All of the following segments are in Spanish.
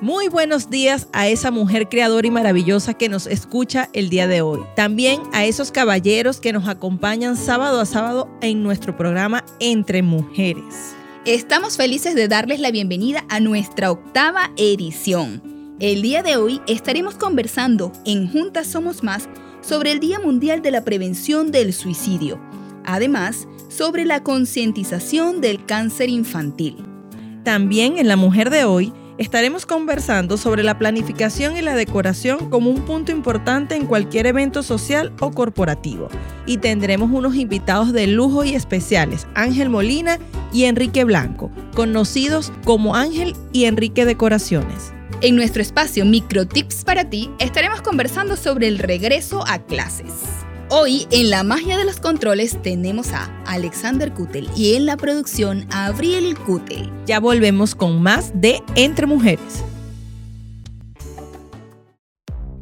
Muy buenos días a esa mujer creadora y maravillosa que nos escucha el día de hoy. También a esos caballeros que nos acompañan sábado a sábado en nuestro programa Entre Mujeres. Estamos felices de darles la bienvenida a nuestra octava edición. El día de hoy estaremos conversando en Juntas Somos Más sobre el Día Mundial de la Prevención del Suicidio. Además, sobre la concientización del cáncer infantil. También en La Mujer de hoy estaremos conversando sobre la planificación y la decoración como un punto importante en cualquier evento social o corporativo. Y tendremos unos invitados de lujo y especiales, Ángel Molina y Enrique Blanco, conocidos como Ángel y Enrique Decoraciones. En nuestro espacio Microtips para ti estaremos conversando sobre el regreso a clases. Hoy en la magia de los controles tenemos a Alexander Kutel y en la producción a Abril Kutel. Ya volvemos con más de Entre Mujeres.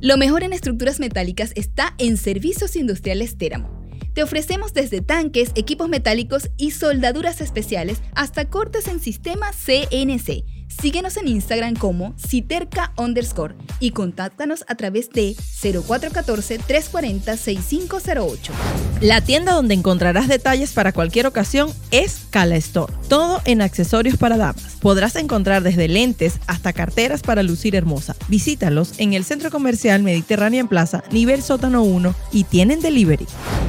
Lo mejor en estructuras metálicas está en Servicios Industriales Téramo. Te ofrecemos desde tanques, equipos metálicos y soldaduras especiales hasta cortes en sistema CNC Síguenos en Instagram como Citerca underscore y contáctanos a través de 0414-340-6508. La tienda donde encontrarás detalles para cualquier ocasión es Cala Store. Todo en accesorios para damas. Podrás encontrar desde lentes hasta carteras para lucir hermosa. Visítalos en el Centro Comercial Mediterranean Plaza, nivel sótano 1 y tienen delivery.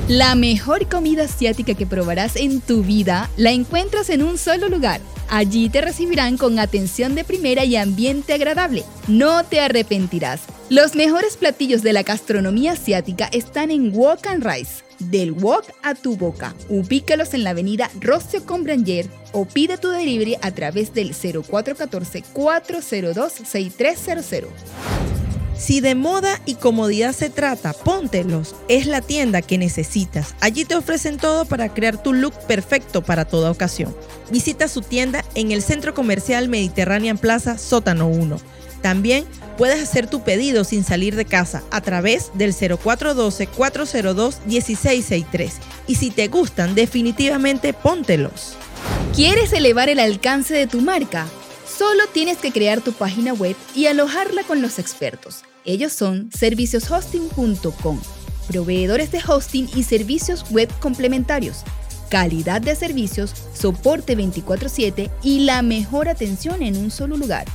La mejor comida asiática que probarás en tu vida la encuentras en un solo lugar Allí te recibirán con atención de primera y ambiente agradable. No te arrepentirás. Los mejores platillos de la gastronomía asiática están en Wok and Rice. Del wok a tu boca. Ubícalos en la avenida Rocio Combranger o pide tu delivery a través del 0414-402-6300. Si de moda y comodidad se trata, póntelos. Es la tienda que necesitas. Allí te ofrecen todo para crear tu look perfecto para toda ocasión. Visita su tienda en el Centro Comercial Mediterranean Plaza Sótano 1. También puedes hacer tu pedido sin salir de casa a través del 0412-402-1663. Y si te gustan, definitivamente póntelos. ¿Quieres elevar el alcance de tu marca? Solo tienes que crear tu página web y alojarla con los expertos. Ellos son servicioshosting.com, proveedores de hosting y servicios web complementarios, calidad de servicios, soporte 24/7 y la mejor atención en un solo lugar.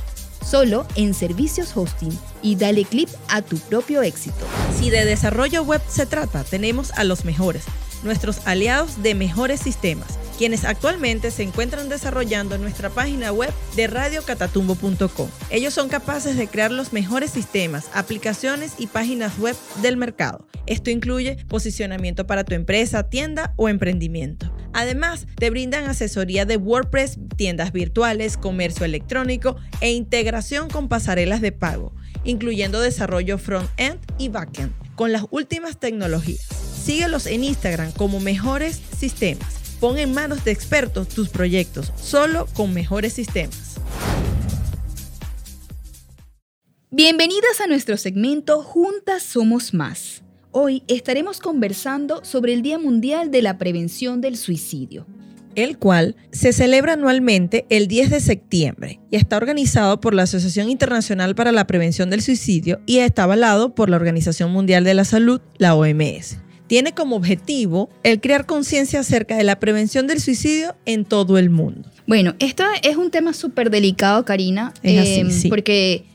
Solo en Servicios Hosting y dale clip a tu propio éxito. Si de desarrollo web se trata, tenemos a los mejores, nuestros aliados de mejores sistemas quienes actualmente se encuentran desarrollando nuestra página web de radiocatatumbo.com. Ellos son capaces de crear los mejores sistemas, aplicaciones y páginas web del mercado. Esto incluye posicionamiento para tu empresa, tienda o emprendimiento. Además, te brindan asesoría de WordPress, tiendas virtuales, comercio electrónico e integración con pasarelas de pago, incluyendo desarrollo front-end y back-end, con las últimas tecnologías. Síguelos en Instagram como Mejores Sistemas Pon en manos de expertos tus proyectos, solo con mejores sistemas. Bienvenidas a nuestro segmento Juntas Somos Más. Hoy estaremos conversando sobre el Día Mundial de la Prevención del Suicidio el cual se celebra anualmente el 10 de septiembre y está organizado por la Asociación Internacional para la Prevención del Suicidio y está avalado por la Organización Mundial de la Salud, la OMS tiene como objetivo el crear conciencia acerca de la prevención del suicidio en todo el mundo. Bueno, esto es un tema súper delicado, Karina, em, porque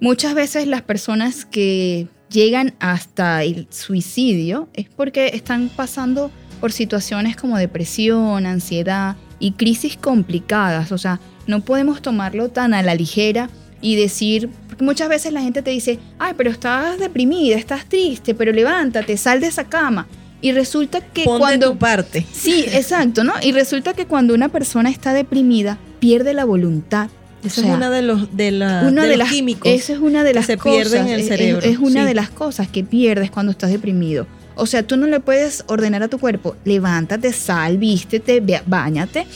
muchas veces las personas que llegan hasta el suicidio es porque están pasando por situaciones como depresión, ansiedad y crisis complicadas. O sea, no podemos tomarlo tan a la ligera y decir, porque muchas veces la gente te dice, ay, pero estás deprimida, estás triste, pero levántate, sal de esa cama. Y resulta que cuando... tu parte. Sí, exacto, ¿no? Y resulta que cuando una persona está deprimida, pierde la voluntad Esa es una de los, de, la, una de, los las, químicos. Esa es una de las se cosas. pierden en el cerebro, Es, una sí. de las cosas que pierdes cuando estás deprimido. O sea, tú no le puedes ordenar a tu cuerpo, levántate, sal, vístete, báñate,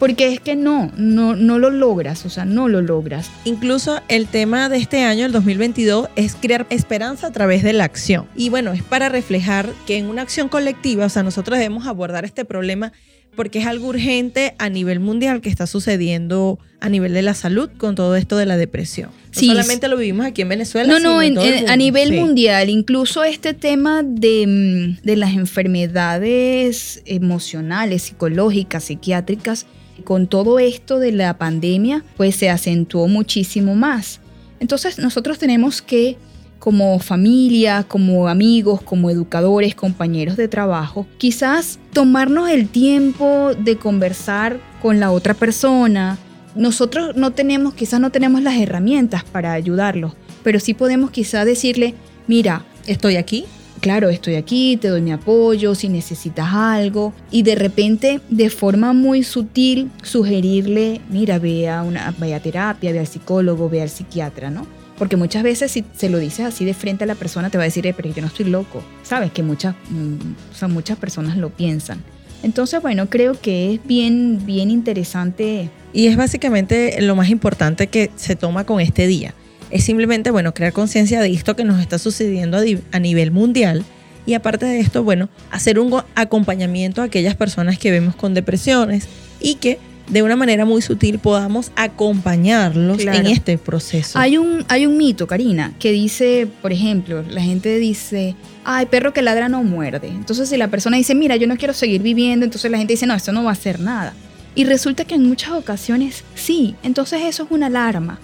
porque es que no, no, no lo logras, o sea, no lo logras. Incluso el tema de este año, el 2022, es crear esperanza a través de la acción. Y bueno, es para reflejar que en una acción colectiva, o sea, nosotros debemos abordar este problema porque es algo urgente a nivel mundial que está sucediendo a nivel de la salud con todo esto de la depresión. No Sí, solamente lo vivimos aquí en Venezuela, No, sino no, en en- todo el en- a nivel Sí. mundial, incluso este tema de, mm, de las enfermedades emocionales, psicológicas, psiquiátricas, con todo esto de la pandemia, pues se acentuó muchísimo más. Entonces nosotros tenemos que, como familia, como amigos, como educadores, compañeros de trabajo, quizás tomarnos el tiempo de conversar con la otra persona. Nosotros no tenemos, quizás no tenemos las herramientas para ayudarlos, pero sí podemos quizás decirle, mira, Estoy aquí. Claro, estoy aquí, te doy mi apoyo, si necesitas algo, y de repente, de forma muy sutil, sugerirle, mira, ve a, una, vaya a terapia, ve al psicólogo, ve al psiquiatra, ¿no? Porque muchas veces si se lo dices así de frente a la persona, te va a decir, "Eh, pero yo no estoy loco. Sabes que muchas, mm, o sea, muchas personas lo piensan. Entonces, bueno, creo que es bien, bien interesante. Y es básicamente lo más importante que se toma con este día. Es simplemente, bueno, crear conciencia de esto que nos está sucediendo a, nivel mundial. Y aparte de esto, bueno, hacer un acompañamiento a aquellas personas que vemos con depresiones y que de una manera muy sutil podamos acompañarlos Claro. en este proceso. Hay un, hay un mito, Karina, que dice, por ejemplo, la gente dice, ay, perro que ladra no muerde. Entonces, si la persona dice, mira, yo no quiero seguir viviendo, entonces la gente dice, no, esto no va a hacer nada. Y resulta que en muchas ocasiones sí. Entonces, eso es una alarma.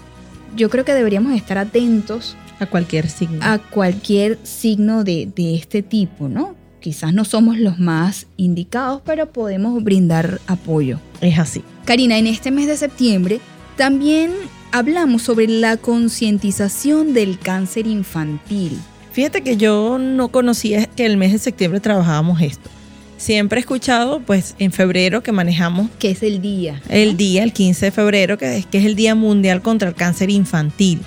Yo creo que deberíamos estar atentos a cualquier signo. a cualquier signo de, de este tipo, ¿no? Quizás no somos los más indicados, pero podemos brindar apoyo. Es así. Karina, en este mes de septiembre también hablamos sobre la concientización del cáncer infantil. Fíjate que yo no conocía que el mes de septiembre trabajábamos esto. Siempre he escuchado, pues, en febrero que manejamos que es el día. el día, el 15 de febrero, que es, que es el Día Mundial contra el Cáncer Infantil.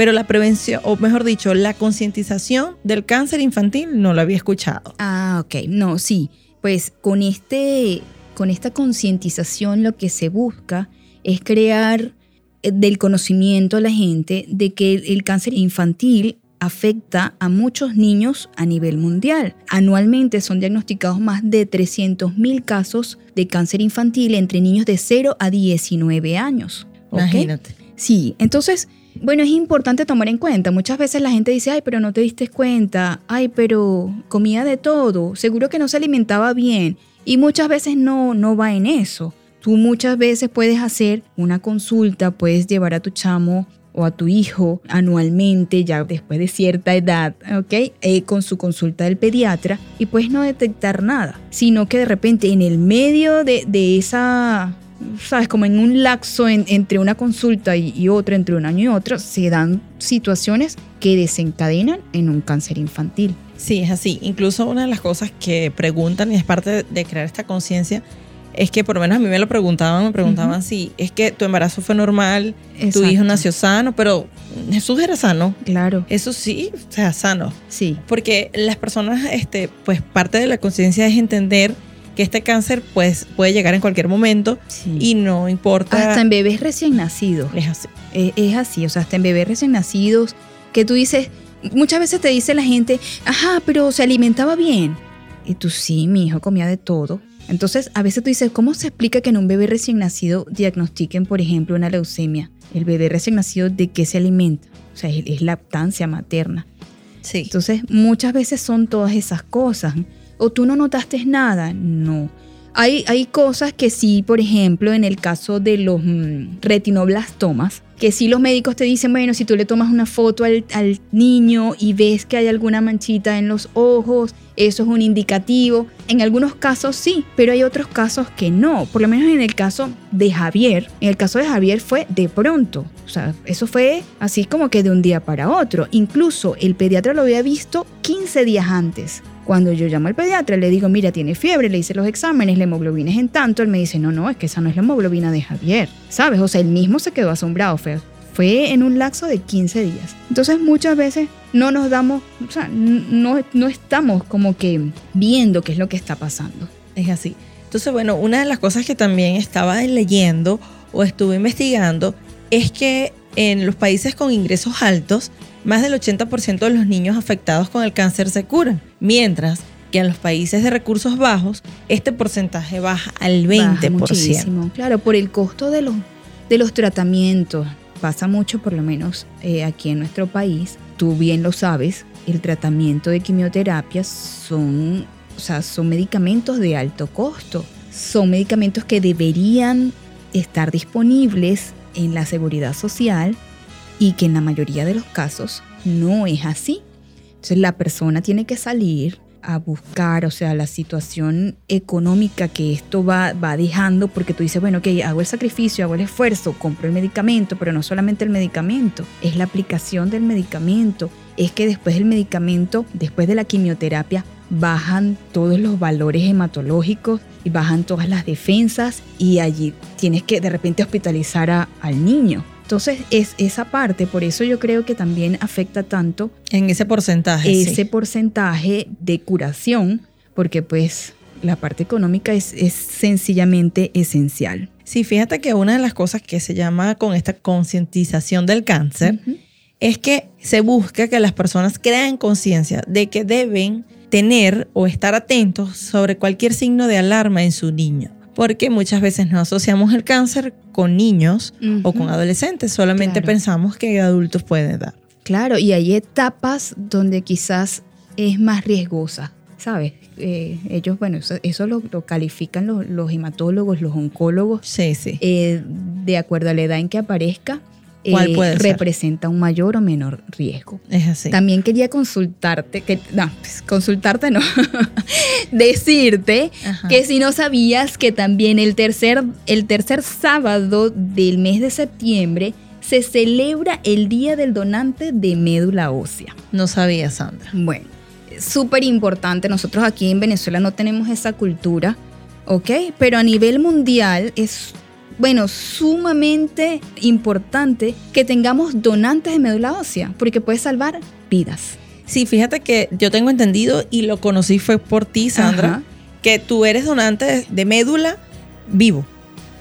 Pero la prevención, o mejor dicho, la concientización del cáncer infantil no lo había escuchado. Ah, ok. No, sí. Pues con, este, con esta concientización lo que se busca es crear eh, del conocimiento a la gente de que el cáncer infantil afecta a muchos niños a nivel mundial. Anualmente son diagnosticados más de 300.000 casos de cáncer infantil entre niños de 0 a 19 años. ¿ok? Imagínate. Sí, entonces, bueno, es importante tomar en cuenta. Muchas veces la gente dice, ay, pero no te diste cuenta, ay, pero comía de todo, seguro que no se alimentaba bien. Y muchas veces no, no va en eso. Tú muchas veces puedes hacer una consulta, puedes llevar a tu chamo o a tu hijo anualmente, ya después de cierta edad, ¿ok? Eh, con su consulta del pediatra y puedes no detectar nada, sino que de repente en el medio de, de esa sabes, como en un lapso en- entre una consulta y, y otra, entre un año y otro, se dan situaciones que desencadenan en un cáncer infantil. Sí, es así. Incluso una de las cosas que preguntan y es parte de crear esta conciencia es que por lo menos a mí me lo preguntaban, me preguntaban si es que tu embarazo fue normal, tu Exacto. hijo nació sano, pero Jesús era sano. Claro, Eso sí, o sea, sano. sí. Porque las personas, este, pues parte de la conciencia es entender que este cáncer pues puede llegar en cualquier momento sí. y no importa. hasta en bebés recién nacidos. Es así. Es, es así, o sea, hasta en bebés recién nacidos, que tú dices, muchas veces te dice la gente, ajá, pero se alimentaba bien. Y tú sí, mi hijo comía de todo. Entonces, a veces tú dices, ¿cómo se explica que en un bebé recién nacido diagnostiquen, por ejemplo, una leucemia? El bebé recién nacido, ¿de qué se alimenta? O sea, es, es lactancia materna. Sí. Entonces, muchas veces son todas esas cosas. ¿O tú no notaste nada? No. Hay, hay cosas que sí, por ejemplo, en el caso de los mm, retinoblastomas, que sí los médicos te dicen, bueno, si tú le tomas una foto al, al niño y ves que hay alguna manchita en los ojos, eso es un indicativo. En algunos casos sí, pero hay otros casos que no. Por lo menos en el caso de Javier, en el caso de Javier fue de pronto. O sea, eso fue así como que de un día para otro. Incluso el pediatra lo había visto 15 días antes Cuando yo llamo al pediatra, le digo, mira, tiene fiebre, le hice los exámenes, la hemoglobina es en tanto, él me dice, no, no, es que esa no es la hemoglobina de Javier, ¿sabes? O sea, él mismo se quedó asombrado, fue, fue en un lapso de 15 días. Entonces muchas veces no nos damos, o sea, no, no estamos como que viendo qué es lo que está pasando. Es así. Entonces, bueno, una de las cosas que también estaba leyendo o estuve investigando es que en los países con ingresos altos, más del 80% de los niños afectados con el cáncer se curan, mientras que en los países de recursos bajos este porcentaje baja al 20%. muchísimo. Claro, por el costo de los, de los tratamientos. Pasa mucho, por lo menos eh, aquí en nuestro país. Tú bien lo sabes, el tratamiento de quimioterapia son, o sea, son medicamentos de alto costo. Son medicamentos que deberían estar disponibles en la seguridad social y que en la mayoría de los casos no es así. Entonces la persona tiene que salir a buscar, o sea, la situación económica que esto va, va dejando, porque tú dices, bueno, ok, hago el sacrificio, hago el esfuerzo, compro el medicamento, pero no solamente el medicamento, es la aplicación del medicamento, es que después del medicamento, después de la quimioterapia, bajan todos los valores hematológicos y bajan todas las defensas y allí tienes que de repente hospitalizar al niño. Entonces es esa parte, por eso yo creo que también afecta tanto en ese porcentaje. Ese porcentaje de curación, porque pues la parte económica es, sencillamente esencial. Sí, fíjate que una de las cosas que se llama con esta concientización del cáncer es que se busca que las personas creen conciencia de que deben tener o estar atentos sobre cualquier signo de alarma en su niño porque muchas veces no asociamos el cáncer con niños o con adolescentes, solamente pensamos que adultos pueden dar. Claro, y hay etapas donde quizás es más riesgosa, ¿sabes? Eh, ellos, bueno, eso, lo, califican los, hematólogos, los oncólogos, sí, sí. Eh, de acuerdo a la edad en que aparezca. ¿Cuál eh, puede representa un mayor o menor riesgo. Es así. También quería consultarte, que, no, pues, consultarte no, decirte que si no sabías que también el tercer, el tercer sábado del mes de septiembre se celebra el Día del Donante de Médula Ósea. No sabía, Sandra. Bueno, súper importante. Nosotros aquí en Venezuela no tenemos esa cultura, ¿ok? Pero a nivel mundial es bueno, sumamente importante que tengamos donantes de médula ósea, porque puede salvar vidas. Sí, fíjate que yo tengo entendido y lo conocí fue por ti, Sandra, que tú eres donante de médula vivo.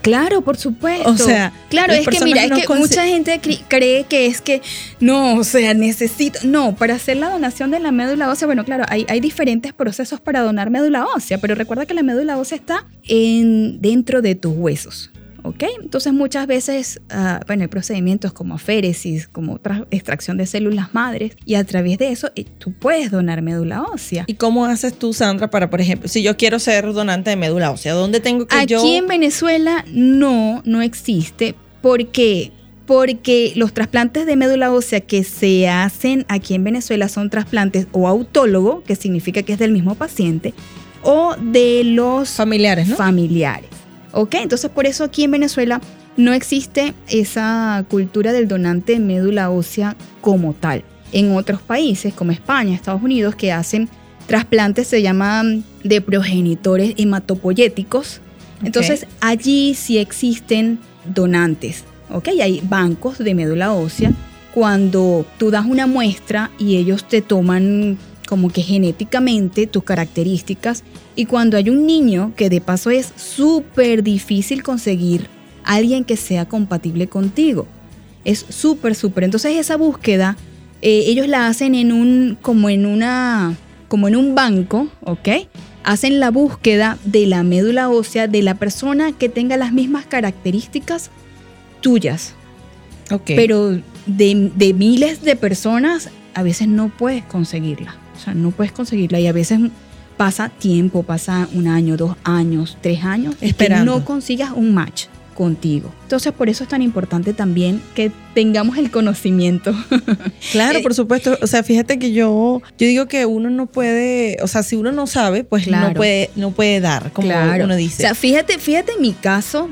Claro, por supuesto. O sea, claro, es que mira, es que mucha gente cree que es que no, o sea, necesito. No, para hacer la donación de la médula ósea, bueno, claro, hay, hay diferentes procesos para donar médula ósea, pero recuerda que la médula ósea está en, dentro de tus huesos. ¿Ok? Entonces muchas veces, uh, bueno, hay procedimientos como aféresis, como extracción de células madres, y a través de eso eh, tú puedes donar médula ósea. ¿Y cómo haces tú, Sandra, para, por ejemplo, si yo quiero ser donante de médula ósea, ¿dónde tengo que Aquí yo...? Aquí en Venezuela no, no existe, porque porque los trasplantes de médula ósea que se hacen aquí en Venezuela son trasplantes o autólogo, que significa que es del mismo paciente, o de los familiares, ¿no? Familiares. ¿Ok? Entonces por eso aquí en Venezuela no existe esa cultura del donante de médula ósea como tal. En otros países como España, Estados Unidos, que hacen trasplantes, se llaman de progenitores hematopoyéticos. Entonces allí sí existen donantes. ¿Ok? Hay bancos de médula ósea. Cuando tú das una muestra y ellos te toman como que genéticamente tus características y cuando hay un niño, que de paso es súper difícil conseguir alguien que sea compatible contigo. Es súper, súper. Entonces esa búsqueda, eh, ellos la hacen en un, como en una, como en un banco, ¿ok? Hacen la búsqueda de la médula ósea de la persona que tenga las mismas características tuyas. Okay. Pero de, de miles de personas, a veces no puedes conseguirla. O sea, no puedes conseguirla y a veces pasa tiempo, pasa un año, dos años, tres años, esperando. no consigas un match contigo. Entonces, por eso es tan importante también que tengamos el conocimiento. Claro, por supuesto. O sea, fíjate que yo, yo digo que uno no puede, o sea, si uno no sabe, pues no puede, no puede dar, como uno dice. O sea, fíjate, fíjate en mi caso,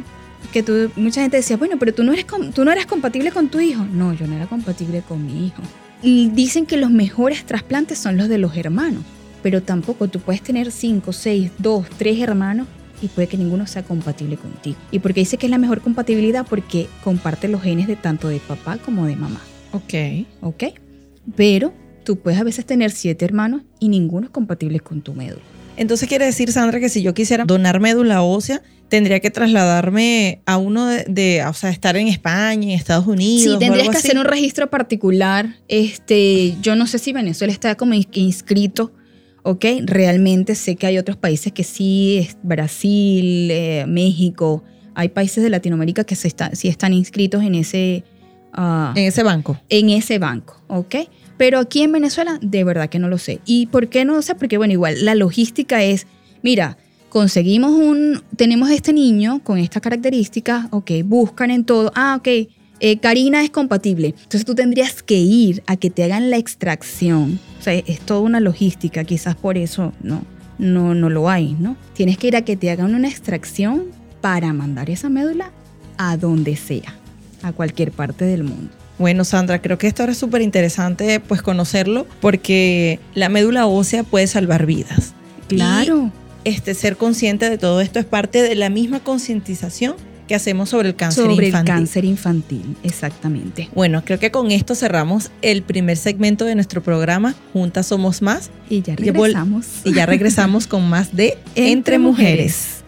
que tú, mucha gente decía, bueno, pero tú no eres, tú no eres compatible con tu hijo. No, yo no era compatible con mi hijo. Dicen que los mejores trasplantes son los de los hermanos pero tampoco tú puedes tener cinco, seis, dos, tres hermanos y puede que ninguno sea compatible contigo. ¿Y por qué dice que es la mejor compatibilidad? Porque comparte los genes de tanto de papá como de mamá. Ok. ¿Ok? Pero tú puedes a veces tener siete hermanos y ninguno es compatible con tu médula. Entonces quiere decir, Sandra, que si yo quisiera donar médula ósea, tendría que trasladarme a uno de, o sea, estar en España, en Estados Unidos. Sí, tendrías que así. hacer un registro particular. Este, yo no sé si Venezuela está como ins- inscrito, ¿ok? Realmente sé que hay otros países que sí, es Brasil, eh, México, hay países de Latinoamérica que se está, sí están inscritos en ese, ah, En ese banco. en ese banco, ¿ok? Pero aquí en Venezuela, de verdad que no lo sé. ¿Y por qué no lo sé? Porque, bueno, igual la logística es, mira, conseguimos un, tenemos este niño con estas características, ok, buscan en todo, ah, ok, eh, Karina es compatible. Entonces tú tendrías que ir a que te hagan la extracción. O sea, es toda una logística, quizás por eso no, no, no lo hay, ¿no? Tienes que ir a que te hagan una extracción para mandar esa médula a donde sea, a cualquier parte del mundo. Bueno, Sandra, creo que esto ahora es súper interesante pues conocerlo porque la médula ósea puede salvar vidas. Claro. Este, ser consciente de todo esto es parte de la misma concientización que hacemos sobre el cáncer sobre infantil. el cáncer infantil, exactamente. Bueno, creo que con esto cerramos el primer segmento de nuestro programa Juntas Somos Más Y ya regresamos. y ya regresamos con más de Entre, Mujeres.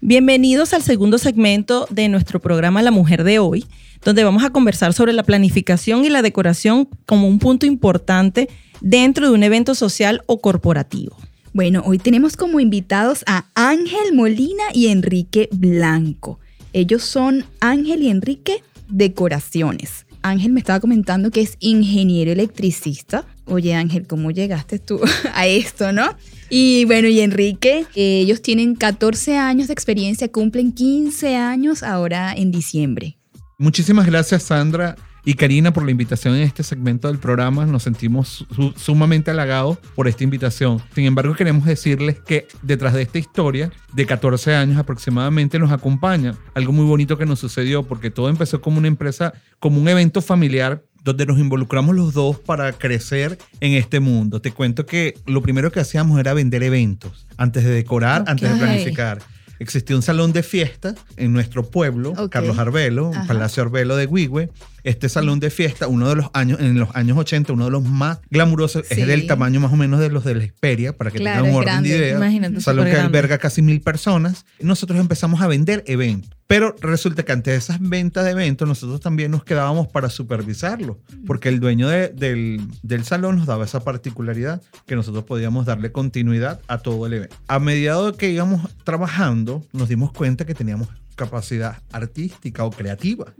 Bienvenidos al segundo segmento de nuestro programa La Mujer de hoy, donde vamos a conversar sobre la planificación y la decoración como un punto importante dentro de un evento social o corporativo. Bueno, hoy tenemos como invitados a Ángel Molina y Enrique Blanco. Ellos son Ángel y Enrique Decoraciones. Ángel me estaba comentando que es ingeniero electricista. Oye Ángel, ¿cómo llegaste tú a esto, no? Y bueno, y Enrique, eh, ellos tienen 14 años de experiencia, cumplen 15 años ahora en diciembre. Muchísimas gracias, Sandra y Karina, por la invitación en este segmento del programa. Nos sentimos su- sumamente halagados por esta invitación. Sin embargo, queremos decirles que detrás de esta historia, de 14 años aproximadamente, nos acompaña algo muy bonito que nos sucedió, porque todo empezó como una empresa, como un evento familiar donde nos involucramos los dos para crecer en este mundo. Te cuento que lo primero que hacíamos era vender eventos, antes de decorar, antes de planificar. Existía un salón de fiesta en nuestro pueblo. Carlos Arbelo, Ajá. Palacio Arbelo de Huigüe. Este salón de fiesta, uno de los años, en los años 80, uno de los más glamurosos, Sí. es del tamaño más o menos de los de la Xperia, para que Claro, tengan un orden de idea. Imagínate, Un salón que alberga casi mil personas. Nosotros empezamos a vender eventos. Pero resulta que ante esas ventas de eventos, nosotros también nos quedábamos para supervisarlo, porque el dueño de- del, del salón nos daba esa particularidad que nosotros podíamos darle continuidad a todo el evento. A medida de que íbamos trabajando, nos dimos cuenta que teníamos capacidad artística o creativa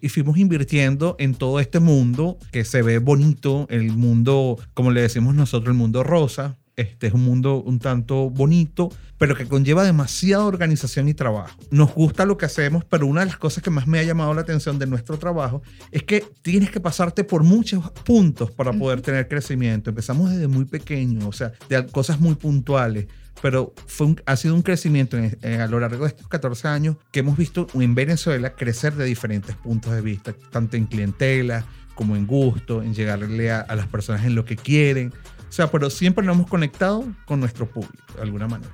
y fuimos invirtiendo en todo este mundo que se ve bonito, el mundo, como le decimos nosotros, el mundo rosa. Este es un mundo un tanto bonito, pero que conlleva demasiada organización y trabajo. Nos gusta lo que hacemos, pero una de las cosas que más me ha llamado la atención de nuestro trabajo es que tienes que pasarte por muchos puntos para poder tener crecimiento. Empezamos desde muy pequeño, o sea, de cosas muy puntuales pero fue un- ha sido un crecimiento en- en- a lo largo de estos 14 años que hemos visto en Venezuela crecer de diferentes puntos de vista, tanto en clientela como en gusto, en llegarle a, a las personas en lo que quieren. O sea, pero siempre nos hemos conectado con nuestro público, de alguna manera.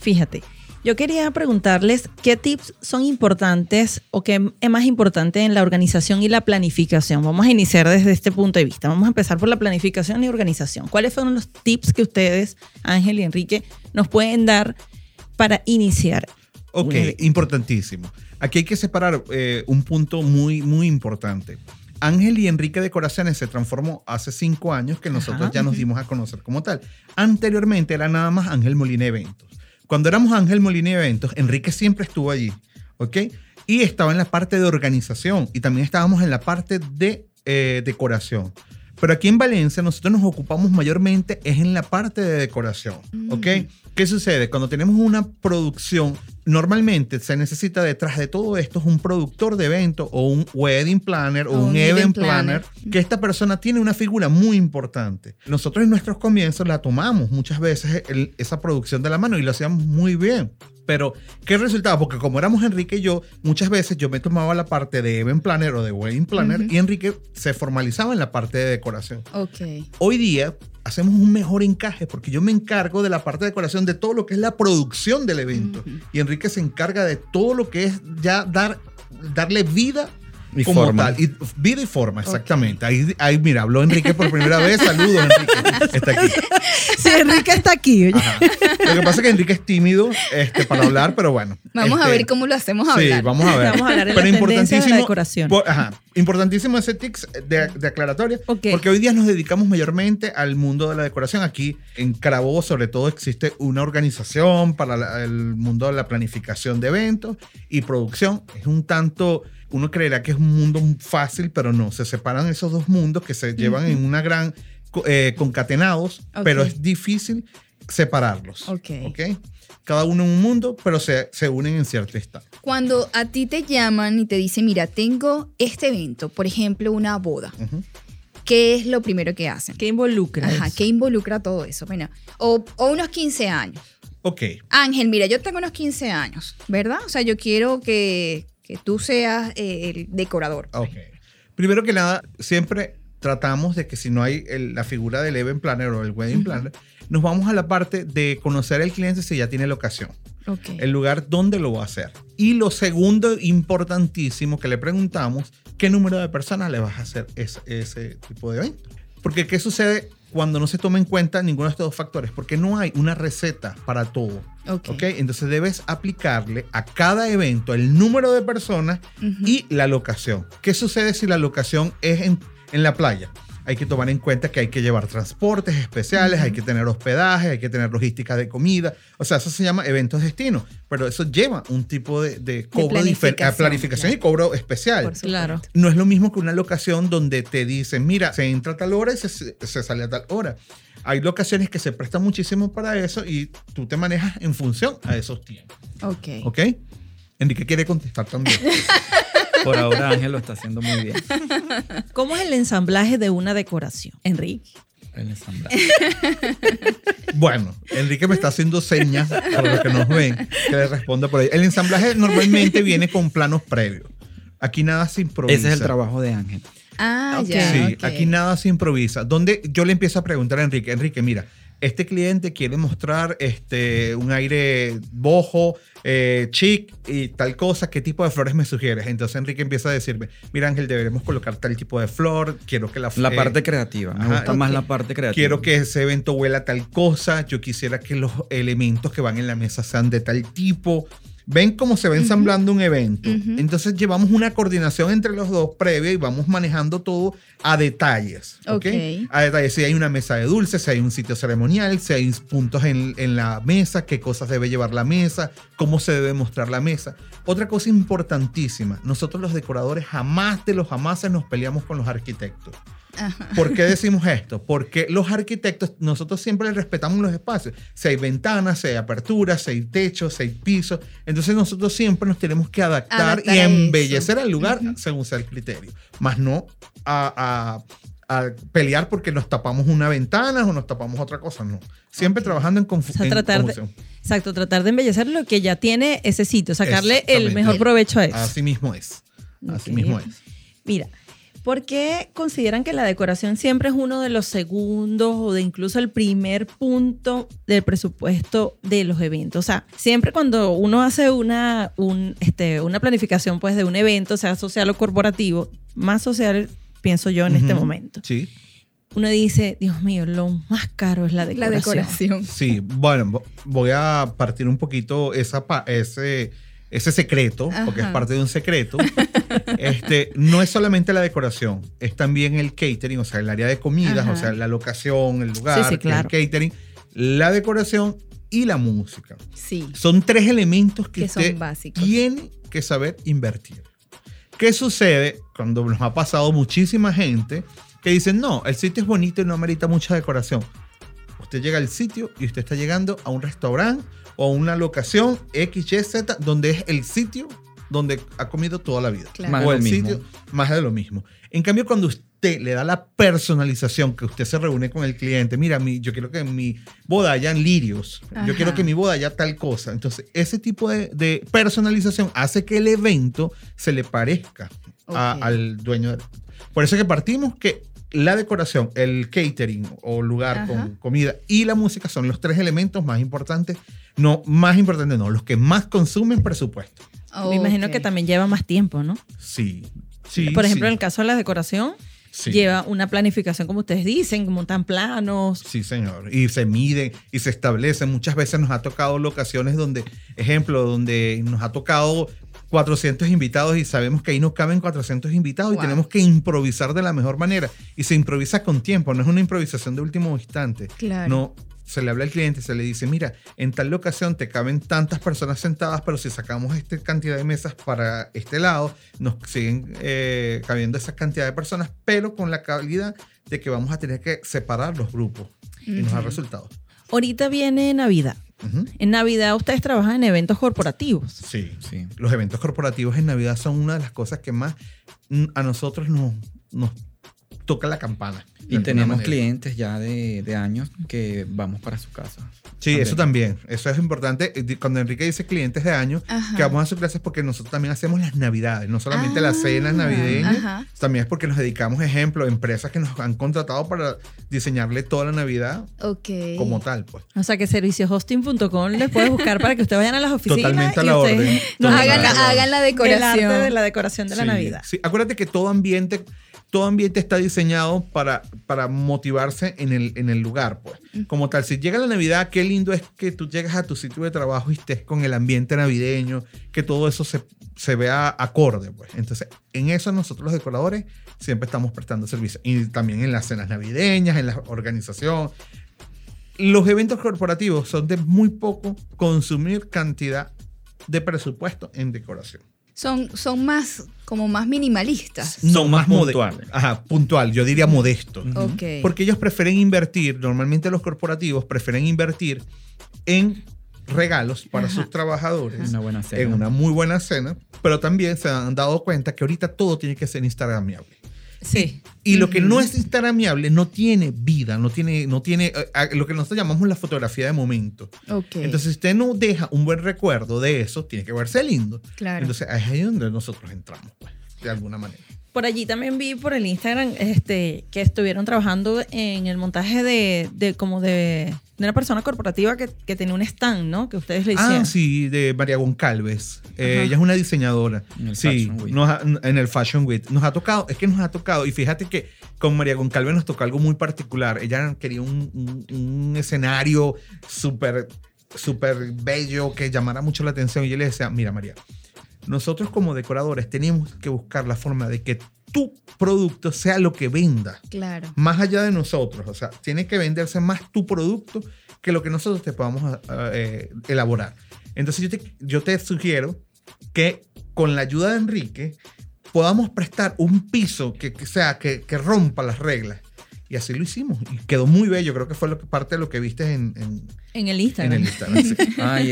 Fíjate, yo quería preguntarles qué tips son importantes o qué es más importante en la organización y la planificación. Vamos a iniciar desde este punto de vista. Vamos a empezar por la planificación y organización. ¿Cuáles fueron los tips que ustedes, Ángel y Enrique, nos pueden dar para iniciar? Ok, importantísimo. Aquí hay que separar eh, un punto muy, muy importante. Ángel y Enrique Decoraciones se transformó hace cinco años que nosotros Ajá. ya nos dimos a conocer como tal. Anteriormente era nada más Ángel Molina Eventos. Cuando éramos Ángel Molina Eventos, Enrique siempre estuvo allí, ¿ok? Y estaba en la parte de organización y también estábamos en la parte de eh, decoración. Pero aquí en Valencia nosotros nos ocupamos mayormente es en la parte de decoración, ¿ok? ¿Qué sucede? Cuando tenemos una producción normalmente se necesita detrás de todo esto es un productor de evento o un wedding planner o, un, event planner, que esta persona tiene una figura muy importante. Nosotros en nuestros comienzos la tomamos muchas veces el- esa producción de la mano y lo hacíamos muy bien. Pero, ¿qué resultaba? Porque como éramos Enrique y yo, muchas veces yo me tomaba la parte de event planner o de wedding planner y Enrique se formalizaba en la parte de decoración. Ok. Hoy día hacemos un mejor encaje porque yo me encargo de la parte de decoración de todo lo que es la producción del evento y Enrique se encarga de todo lo que es ya dar darle vida Y como forma. tal. Y vida y forma, exactamente. Ahí, ahí, mira, habló Enrique por primera vez. Saludos, Enrique. Está aquí. Sí, Enrique está aquí. Ajá. Lo que pasa es que Enrique es tímido este, para hablar, pero bueno. Vamos a Este, ver cómo lo hacemos Sí, hablar. vamos a ver. Vamos a hablar en Pero las tendencias de la importantísimo, decoración. por- ajá, importantísimo ese tics de, de aclaratoria, Ok. porque hoy día nos dedicamos mayormente al mundo de la decoración. Aquí en Carabobo, sobre todo, existe una organización para la- el mundo de la planificación de eventos y producción. Es un tanto, uno creerá que es un mundo fácil, pero no. Se separan esos dos mundos que se llevan en una gran eh, concatenados, pero es difícil separarlos. Ok. ¿ok? Cada uno en un mundo, pero se, se unen en cierto estado. Cuando a ti te llaman y te dicen, mira, tengo este evento, por ejemplo, una boda. ¿qué es lo primero que hacen? ¿Qué involucra? Ajá, eso? ¿qué involucra todo eso? Bueno, o, o unos 15 años. Ok. Ángel, mira, yo tengo unos 15 años, ¿verdad? O sea, yo quiero que, que tú seas eh, el decorador. Ok. Primero que nada, siempre tratamos de que si no hay el- la figura del event planner o el wedding planner, nos vamos a la parte de conocer al cliente si ya tiene locación, Ok. el lugar donde lo va a hacer. Y lo segundo importantísimo que le preguntamos, ¿qué número de personas le vas a hacer ese, ese tipo de evento? Porque ¿qué sucede cuando no se toma en cuenta ninguno de estos dos factores? Porque no hay una receta para todo. Ok. ¿ok? Entonces debes aplicarle a cada evento el número de personas y la locación. ¿Qué sucede si la locación es en, en la playa? Hay que tomar en cuenta que hay que llevar transportes especiales, hay que tener hospedaje, hay que tener logística de comida. O sea, eso se llama eventos destino, pero eso lleva un tipo de, de cobro difer- planificación, a planificación y claro. cobro especial. Claro. No es lo mismo que una locación donde te dicen, mira, se entra a tal hora y se, se sale a tal hora. Hay locaciones que se prestan muchísimo para eso y tú te manejas en función a esos tiempos. Ok. ¿Ok? Enrique quiere contestar también. Por ahora Ángel lo está haciendo muy bien. ¿Cómo es el ensamblaje de una decoración, Enrique? El ensamblaje. Bueno, Enrique me está haciendo señas para los que nos ven, que le responda por ahí. El ensamblaje normalmente viene con planos previos. Aquí nada se improvisa. Ese es el trabajo de Ángel. Ah, Ok. ya. Sí, ok. aquí nada se improvisa. Donde yo le empiezo a preguntar a Enrique, Enrique, mira, este cliente quiere mostrar este, un aire bojo, eh, chic y tal cosa, ¿qué tipo de flores me sugieres? Entonces Enrique empieza a decirme, mira Ángel, deberemos colocar tal tipo de flor, quiero que la La eh, parte creativa. Me ajá. gusta más la parte creativa. Quiero que ese evento huela tal cosa. Yo quisiera que los elementos que van en la mesa sean de tal tipo. Ven cómo se va ensamblando un evento. Ujú. Entonces llevamos una coordinación entre los dos previa y vamos manejando todo a detalles. ¿ok? Ok. A detalles. Si hay una mesa de dulces, si hay un sitio ceremonial, si hay puntos en, en la mesa, qué cosas debe llevar la mesa, cómo se debe mostrar la mesa. Otra cosa importantísima. Nosotros los decoradores jamás de los jamases nos peleamos con los arquitectos. ¿Por qué decimos esto? Porque los arquitectos, nosotros siempre les respetamos los espacios. Si hay ventanas, si hay aperturas, si hay techos, si hay pisos. Entonces nosotros siempre nos tenemos que adaptar, Adaptar y embellecer el lugar Ujú. según sea el criterio. Más no a, a- a pelear porque nos tapamos una ventana o nos tapamos otra cosa. No. Siempre trabajando en, confu- O sea, en tratar de, exacto, tratar de embellecer lo que ya tiene ese sitio, sacarle el mejor provecho a eso. Así mismo es. Así mismo es. Mira, ¿por qué consideran que la decoración siempre es uno de los segundos o de incluso el primer punto del presupuesto de los eventos? O sea, siempre cuando uno hace una, un, este, una planificación pues, de un evento, sea social o corporativo, más social pienso yo en este momento, Sí. uno dice, Dios mío, lo más caro es la La decoración. decoración. Sí, bueno, vo- voy a partir un poquito esa, ese, ese secreto, porque es parte de un secreto. este, no es solamente la decoración, es también el catering, o sea, el área de comidas, Ajá. o sea, la locación, el lugar, Sí, sí, claro. el catering, la decoración y la música. Sí. Son tres elementos que, Que son usted básicos. tiene que saber invertir. ¿Qué sucede cuando nos ha pasado muchísima gente que dicen, no, el sitio es bonito y no amerita mucha decoración? Usted llega al sitio y usted está llegando a un restaurante o una locación X, Y, Z, donde es el sitio donde ha comido toda la vida. Claro. Más de o lo el mismo. sitio, más de lo mismo. En cambio, cuando usted le da la personalización, que usted se reúne con el cliente, mira, mi, yo quiero que mi boda hayan lirios, Ajá. yo quiero que mi boda haya tal cosa. Entonces, ese tipo de, de personalización hace que el evento se le parezca a- al dueño. de- Por eso que partimos que la decoración, el catering o lugar Ajá. con comida y la música son los tres elementos más importantes. No, más importantes no, los que más consumen presupuesto. Me imagino que también lleva más tiempo, ¿no? Sí. sí Por ejemplo, sí, en el caso de la decoración, sí. lleva una planificación, como ustedes dicen, montan planos. Sí, señor. Y se miden y se establecen. Muchas veces nos ha tocado locaciones donde, ejemplo, donde nos ha tocado 400 invitados y sabemos que ahí no caben 400 invitados Wow. y tenemos que improvisar de la mejor manera. Y se improvisa con tiempo, no es una improvisación de último instante. Claro. No, se le habla al cliente, se le dice, mira, en tal locación te caben tantas personas sentadas, pero si sacamos esta cantidad de mesas para este lado, nos siguen eh, cabiendo esa cantidad de personas, pero con la calidad de que vamos a tener que separar los grupos. Y nos da resultados. Ahorita viene Navidad. En Navidad ustedes trabajan en eventos corporativos. Sí. Sí. Los eventos corporativos en Navidad son una de las cosas que más a nosotros nos, nos toca la campana. Y tenemos manera. clientes ya de, de años que vamos para su casa. Sí, eso también. Eso es importante. Eh, Cuando Enrique dice clientes de año, Ajá. que vamos a sus clases porque nosotros también hacemos las navidades, no solamente Ah, las cenas navideñas, ajá. también es porque nos dedicamos, ejemplo, a empresas que nos han contratado para diseñarle toda la Navidad Ok. como tal, pues. O sea que servicioshosting.com les puede buscar para que ustedes vayan a las oficinas. Totalmente a la orden. nos Hagan hagan la, hagan la el decoración. arte de la decoración de la Navidad. sí. Acuérdate que todo ambiente, todo ambiente está diseñado para, para motivarse en el, en el lugar, pues. Como tal, si llega la Navidad, qué lindo es que tú llegas a tu sitio de trabajo y estés con el ambiente navideño, que todo eso se, se vea acorde, pues. Entonces, en eso nosotros los decoradores siempre estamos prestando servicio. Y también en las cenas navideñas, en la organización. Los eventos corporativos son de muy poco consumir cantidad de presupuesto en decoración. Son, son más, como más minimalistas. Son más puntuales. Ajá, puntual, yo diría modesto. Ujú. Ok. Porque ellos prefieren invertir, normalmente los corporativos prefieren invertir en regalos para Ajá. sus trabajadores, Una buena cena. en una muy buena cena, pero también se han dado cuenta que ahorita todo tiene que ser instagramiable. Sí. Y lo que no es instagramiable no tiene vida, no tiene, no tiene eh, eh, lo que nosotros llamamos la fotografía de momento. Ok. Entonces, si usted no deja un buen recuerdo de eso, tiene que verse lindo. claro. Entonces, es ahí donde nosotros entramos, pues, de alguna manera. Por allí también vi por el Instagram este, que estuvieron trabajando en el montaje de, de como de, de una persona corporativa que, que tenía un stand, ¿no? Que ustedes le hicieron. Ah, sí, de María Goncalves. Eh, ella es una diseñadora. En el sí, Fashion Week. nos ha- en el Fashion Week. Nos ha tocado, es que nos ha tocado, y fíjate que con María Goncalves nos tocó algo muy particular. Ella quería un, un- un escenario súper, súper bello que llamara mucho la atención. Y yo le decía, mira María, nosotros como decoradores tenemos que buscar la forma de que tu producto sea lo que venda Claro. más allá de nosotros. O sea, tiene que venderse más tu producto que lo que nosotros te podamos a- a, eh, elaborar. Entonces yo te, yo te sugiero que con la ayuda de Enrique podamos prestar un piso que, que sea, que, que rompa las reglas. Y así lo hicimos. Y quedó muy bello. Creo que fue lo que, parte de lo que viste en, en- En el en Instagram. el Instagram. sí. Ah, y,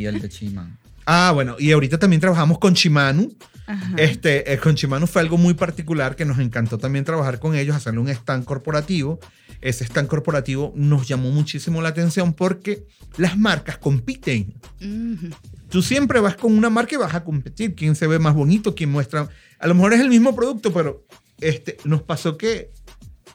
y el de Chiman. Ah, bueno. Y ahorita también trabajamos con Shimano. Ajá. Este, eh, con Shimano fue algo muy particular que nos encantó también trabajar con ellos, hacerle un stand corporativo. Ese stand corporativo nos llamó muchísimo la atención porque las marcas compiten. Tú siempre vas con una marca y vas a competir. ¿Quién se ve más bonito? ¿Quién muestra? A lo mejor es el mismo producto, pero este, nos pasó que,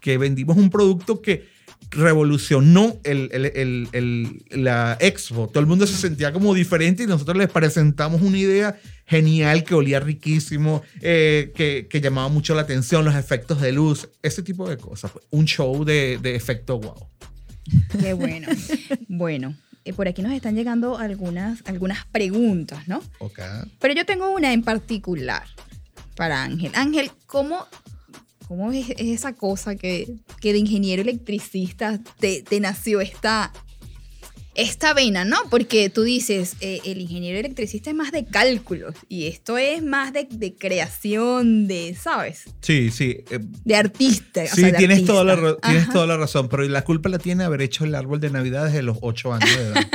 que vendimos un producto que revolucionó el, el- el- la expo. Todo el mundo se sentía como diferente y nosotros les presentamos una idea genial que olía riquísimo, eh, que, que llamaba mucho la atención, los efectos de luz, ese tipo de cosas. Un show de, de efecto wow. Qué bueno. bueno, eh, por aquí nos están llegando algunas, algunas preguntas, ¿no? Ok. Pero yo tengo una en particular para Ángel. Ángel, ¿cómo, cómo es, es esa cosa que, que de ingeniero electricista te, te nació esta, esta vena, ¿no? Porque tú dices, eh, el ingeniero electricista es más de cálculos y esto es más de, de creación, de, ¿sabes? Sí, sí. eh, De artista. o Sí, sea, de tienes, artista. toda la, tienes Ajá. toda la razón, pero la culpa la tiene haber hecho el árbol de Navidad desde los 8 años de edad.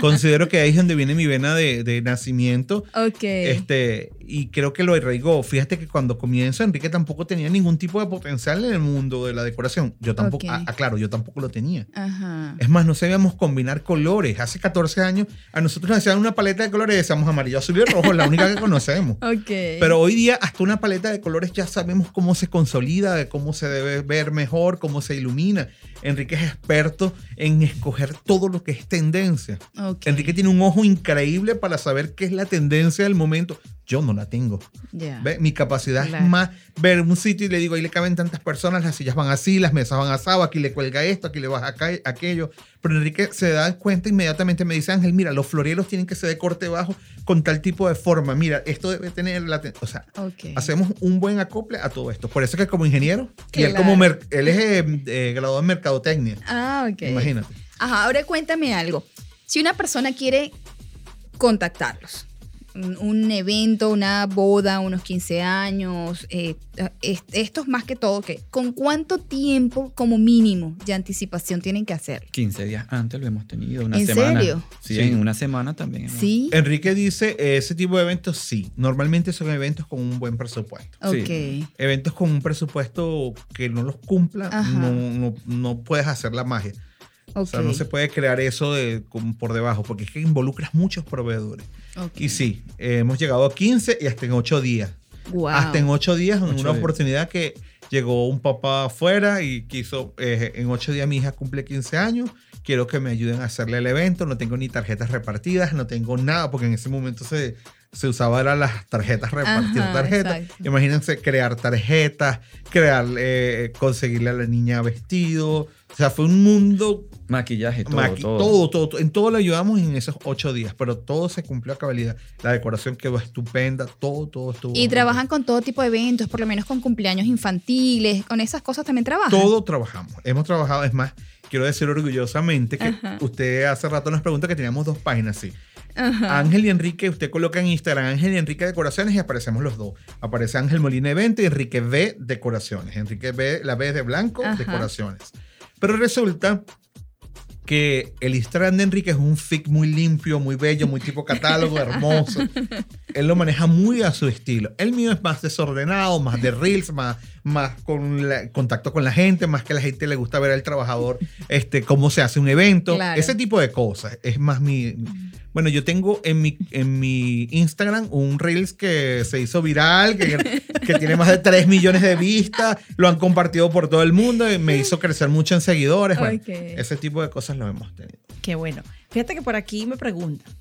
Considero que ahí es donde viene mi vena de, de nacimiento. Ok. Este, y creo que lo arraigó. Fíjate que cuando comienzo, Enrique tampoco tenía ningún tipo de potencial en el mundo de la decoración. Yo tampoco, Ok. ah, claro, yo tampoco lo tenía. Ajá. Es más, no sabíamos combinar colores. Hace 14 años a nosotros nos hacían una paleta de colores y decíamos amarillo, azul y rojo, la única que conocemos. Ok. Pero hoy día hasta una paleta de colores ya sabemos cómo se consolida, de cómo se debe ver mejor, cómo se ilumina. Enrique es experto en escoger todo lo que es tendencia. Ok. Enrique tiene un ojo increíble para saber qué es la tendencia del momento. Yo no la tengo. ¿Ve? Mi capacidad Claro. es más ver un sitio y le digo, ahí le caben tantas personas, las sillas van así, las mesas van asado, aquí le cuelga esto, aquí le baja acá, aquello. Pero Enrique se da cuenta inmediatamente, me dice, Ángel, mira, los floreros tienen que ser de corte bajo con tal tipo de forma. Mira, esto debe tener la... ten-". O sea, Ok. hacemos un buen acople a todo esto. Por eso que como ingeniero, y él Claro. como él es eh, eh, graduado en mercadotecnia. Ah, ok. Imagínate. Ajá, ahora cuéntame algo. Si una persona quiere contactarlos, un, evento, una boda, unos 15 años, eh, es- esto es más que todo, que ¿con cuánto tiempo como mínimo de anticipación tienen que hacer? 15 días antes lo hemos tenido, una ¿En semana. serio? Sí, Sí. en una semana también. ¿Sí? Enrique dice, eh, ese tipo de eventos sí. Normalmente son eventos con un buen presupuesto. Ok. eventos con un presupuesto que no los cumpla, no, no, no puedes hacer la magia. O sea, no se puede crear eso de, como por debajo, porque es que involucras muchos proveedores. Ok. Y sí, eh, hemos llegado a 15 y hasta en 8 días. Hasta en 8 días, en una días. oportunidad que llegó un papá afuera y quiso, eh, en 8 días mi hija cumple 15 años, quiero que me ayuden a hacerle el evento, no tengo ni tarjetas repartidas, no tengo nada, porque en ese momento se, se usaba eran las tarjetas, repartir Ajá, tarjetas. exacto. Imagínense crear tarjetas, crear, eh, conseguirle a la niña vestido. O sea, fue un mundo Maquillaje, todo, Maqui- todo. todo, todo, todo. En todo lo ayudamos en esos ocho días, pero todo se cumplió a cabalidad. La decoración quedó estupenda, todo, todo estuvo. Y trabajan con todo tipo de eventos, por lo menos con cumpleaños infantiles, con esas cosas también trabajan. Todo trabajamos. Hemos trabajado, es más, quiero decir orgullosamente que usted hace rato nos pregunta que teníamos dos páginas, sí. Ajá. Ángel y Enrique, usted coloca en Instagram Ángel y Enrique Decoraciones y aparecemos los dos. Aparece Ángel Molina Evento y Enrique B Decoraciones. Enrique B, la B de blanco, Ajá. Decoraciones. Pero resulta que el Instagram de Enrique es un fic muy limpio, muy bello, muy tipo catálogo, hermoso. Él lo maneja muy a su estilo. El mío es más desordenado, más de reels, más, más con la- contacto con la gente, más que a la gente le gusta ver al trabajador este, cómo se hace un evento. Claro. Ese tipo de cosas. Es más mi... Bueno, yo tengo en mi, en mi Instagram un reels que se hizo viral, que, que tiene más de 3 millones de vistas, lo han compartido por todo el mundo y me hizo crecer mucho en seguidores. Bueno, ese tipo de cosas lo hemos tenido. Qué bueno. Fíjate que por aquí me preguntan,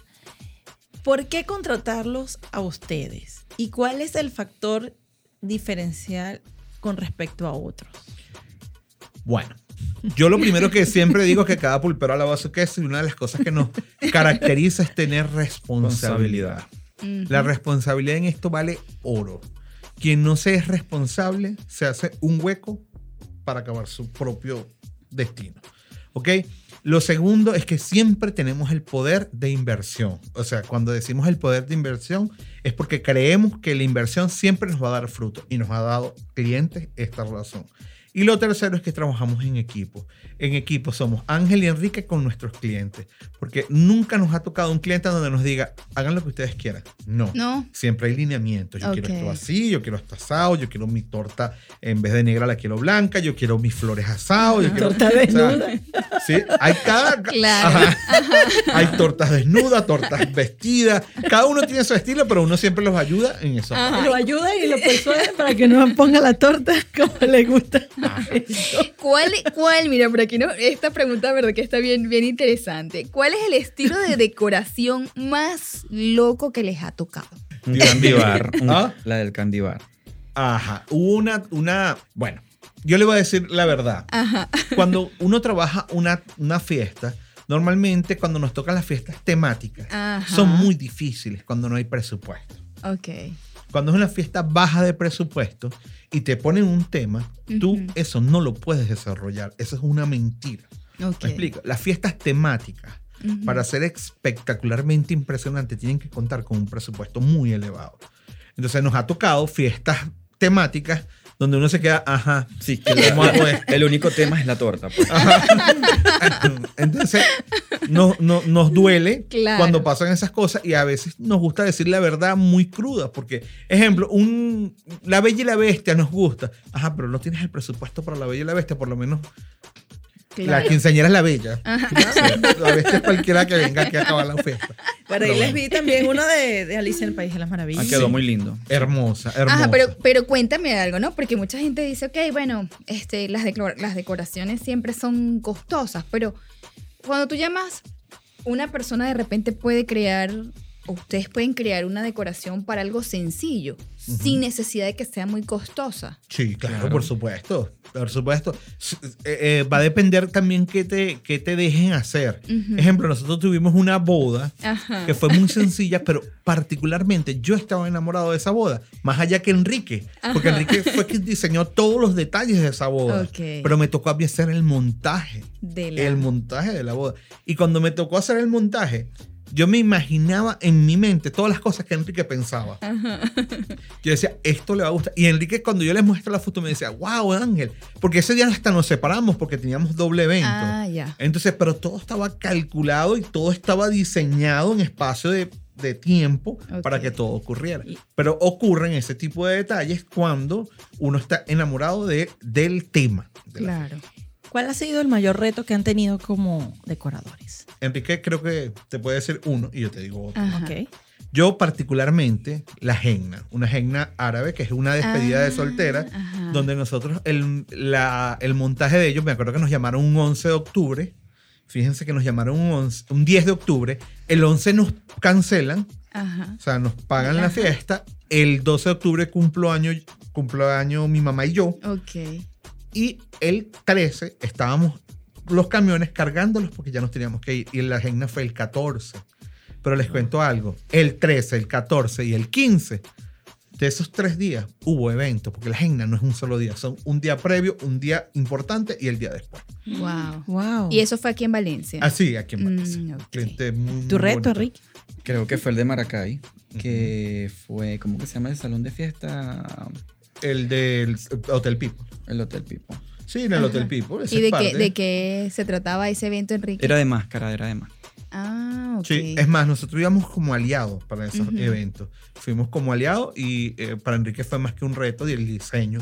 ¿por qué contratarlos a ustedes? ¿Y cuál es el factor diferencial con respecto a otros? Bueno, yo lo primero que siempre digo es que cada pulpero alaba su queso y una de las cosas que nos caracteriza es tener responsabilidad. La responsabilidad en esto vale oro. Quien no se es responsable se hace un hueco para acabar su propio destino. ¿Ok? Lo segundo es que siempre tenemos el poder de inversión. O sea, cuando decimos el poder de inversión es porque creemos que la inversión siempre nos va a dar fruto y nos ha dado clientes esta razón. Y lo tercero es que trabajamos en equipo. En equipo somos Ángel y Enrique con nuestros clientes. Porque nunca nos ha tocado un cliente donde nos diga, hagan lo que ustedes quieran. No. No. Siempre hay lineamientos. Yo quiero esto así, yo quiero esto asado, yo quiero mi torta en vez de negra la quiero blanca, yo quiero mis flores asado. Yo quiero, Torta o sea, desnuda. sí, hay cada. Claro. Ajá. Hay tortas desnudas, tortas vestidas. Cada uno tiene su estilo, pero uno siempre los ayuda en eso. Lo ayuda y lo persuade para que no ponga la torta como le gusta. ¿Cuál, cuál, mira, por aquí no, esta pregunta, verdad que está bien, bien interesante. ¿Cuál es el estilo de decoración más loco que les ha tocado? Un candy bar. un- ¿Ah? La del candy bar. Ajá. Hubo una, una. Bueno, yo le voy a decir la verdad. Ajá. Cuando uno trabaja una, una fiesta, normalmente cuando nos tocan las fiestas temáticas, Ajá. son muy difíciles cuando no hay presupuesto. Ok. Cuando es una fiesta baja de presupuesto y te ponen un tema, tú eso no lo puedes desarrollar. Eso es una mentira. Ok. ¿Me explico? Las fiestas temáticas para ser espectacularmente impresionante, tienen que contar con un presupuesto muy elevado. Entonces nos ha tocado fiestas temáticas donde uno se queda, ajá, Sí, que el único tema es la torta. pues. Entonces, no, no- nos duele Claro. cuando pasan esas cosas y a veces nos gusta decir la verdad muy cruda, porque, ejemplo, un, La Bella y la Bestia nos gusta. Ajá, pero no tienes el presupuesto para La Bella y la Bestia, por lo menos la quinceañera es la Bella. Claro, La Bestia es cualquiera que venga aquí a acabar la fiesta. Por ahí Pero les bueno. vi también uno de, de Alicia en el País de las Maravillas. Ah, quedó muy lindo. Hermosa, hermosa. Ajá, pero, pero cuéntame algo, ¿no? Porque mucha gente dice, ok, bueno, este, las, decor- las decoraciones siempre son costosas, pero cuando tú llamas, una persona de repente puede crear, ustedes pueden crear una decoración para algo sencillo, sin necesidad de que sea muy costosa. Sí, claro, Claro. por supuesto. Por supuesto. Eh, eh, va a depender también qué te, qué te dejen hacer. Ejemplo, nosotros tuvimos una boda Ajá. que fue muy sencilla, pero particularmente yo estaba enamorado de esa boda, más allá que Enrique, porque Ajá. Enrique fue quien diseñó todos los detalles de esa boda, Ok. pero me tocó a mí hacer el montaje, De la- el montaje de la boda. Y cuando me tocó hacer el montaje, yo me imaginaba en mi mente todas las cosas que Enrique pensaba. Yo decía, esto le va a gustar. Y Enrique, cuando yo les muestro la foto, me decía, wow, Ángel. Porque ese día hasta nos separamos porque teníamos doble evento. Ah, ya. Entonces, pero todo estaba calculado y todo estaba diseñado en espacio de, de tiempo para que todo ocurriera. Pero ocurren ese tipo de detalles cuando uno está enamorado de, del tema. de la- Claro. ¿Cuál ha sido el mayor reto que han tenido como decoradores? Enrique creo que te puede decir uno y yo te digo otro. Ajá. Ok. Yo particularmente la henna, una henna árabe que es una despedida de Ah, soltera, ajá. donde nosotros el, la- el montaje de ellos, me acuerdo que nos llamaron un 11 de octubre, fíjense que nos llamaron un, 11 un 10 de octubre, el 11 nos cancelan, Ajá. o sea, nos pagan la Ajá. fiesta, el 12 de octubre cumplo año, cumplo año mi mamá y yo, Ok. y el 13 estábamos los camiones cargándolos porque ya nos teníamos que ir. Y la agenda fue el 14. Pero les cuento algo. El 13, el 14 y el 15 de esos tres días hubo eventos porque la agenda no es un solo día. Son un día previo, un día importante y el día después. Wow. Wow. Y eso fue aquí en Valencia. Así, aquí en Mm, Valencia. ok. Cliente muy, ¿Tu muy reto, bonito. Enrique? Creo que fue el de Maracay, que fue, ¿cómo que se llama el salón de fiesta? El del Hotel Pipo. El Hotel Pipo. Sí, en el Ajá. Hotel Pipo. ese ¿Y de qué, de qué se trataba ese evento, Enrique? Era de máscara, era de máscara. Ah, ok. Sí, es más, nosotros íbamos como aliados para esos Ujú. eventos. Fuimos como aliados y eh, para Enrique fue más que un reto y el diseño,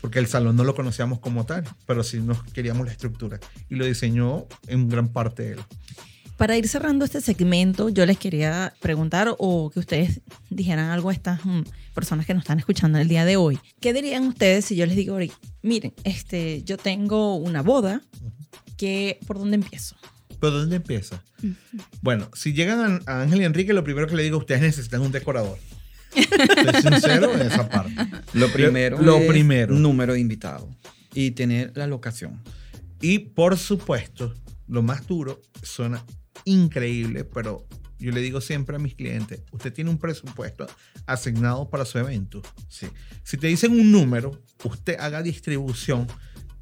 porque el salón no lo conocíamos como tal, pero sí nos queríamos la estructura y lo diseñó en gran parte él. Para ir cerrando este segmento, yo les quería preguntar o que ustedes dijeran algo a estas mm, personas que nos están escuchando el día de hoy. ¿Qué dirían ustedes si yo les digo, ahorita, miren, este, yo tengo una boda, que, ¿por dónde empiezo? ¿Pero dónde empieza? Bueno, si llegan a, a Ángel y Enrique, lo primero que le digo, ustedes necesitan un decorador. Estoy sincero en esa parte. Lo primero Lo es primero. número de invitados y tener la locación. Y por supuesto, lo más duro suena increíble, pero yo le digo siempre a mis clientes, usted tiene un presupuesto asignado para su evento. Sí. Si te dicen un número, usted haga distribución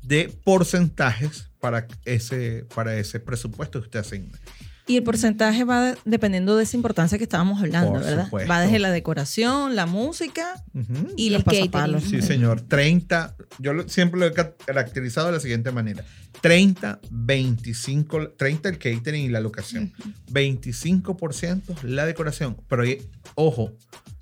de porcentajes para ese, para ese presupuesto que usted asigna. Y el porcentaje va de- dependiendo de esa importancia que estábamos hablando, Por ¿verdad? supuesto. Va desde la decoración, la música Ujú. y Y los el catering. pasapalos. Sí, señor. 30, yo lo- siempre lo he ca- caracterizado de la siguiente manera. 30, 25, 30 el catering y la locación. 25% la decoración. Pero hay- ojo,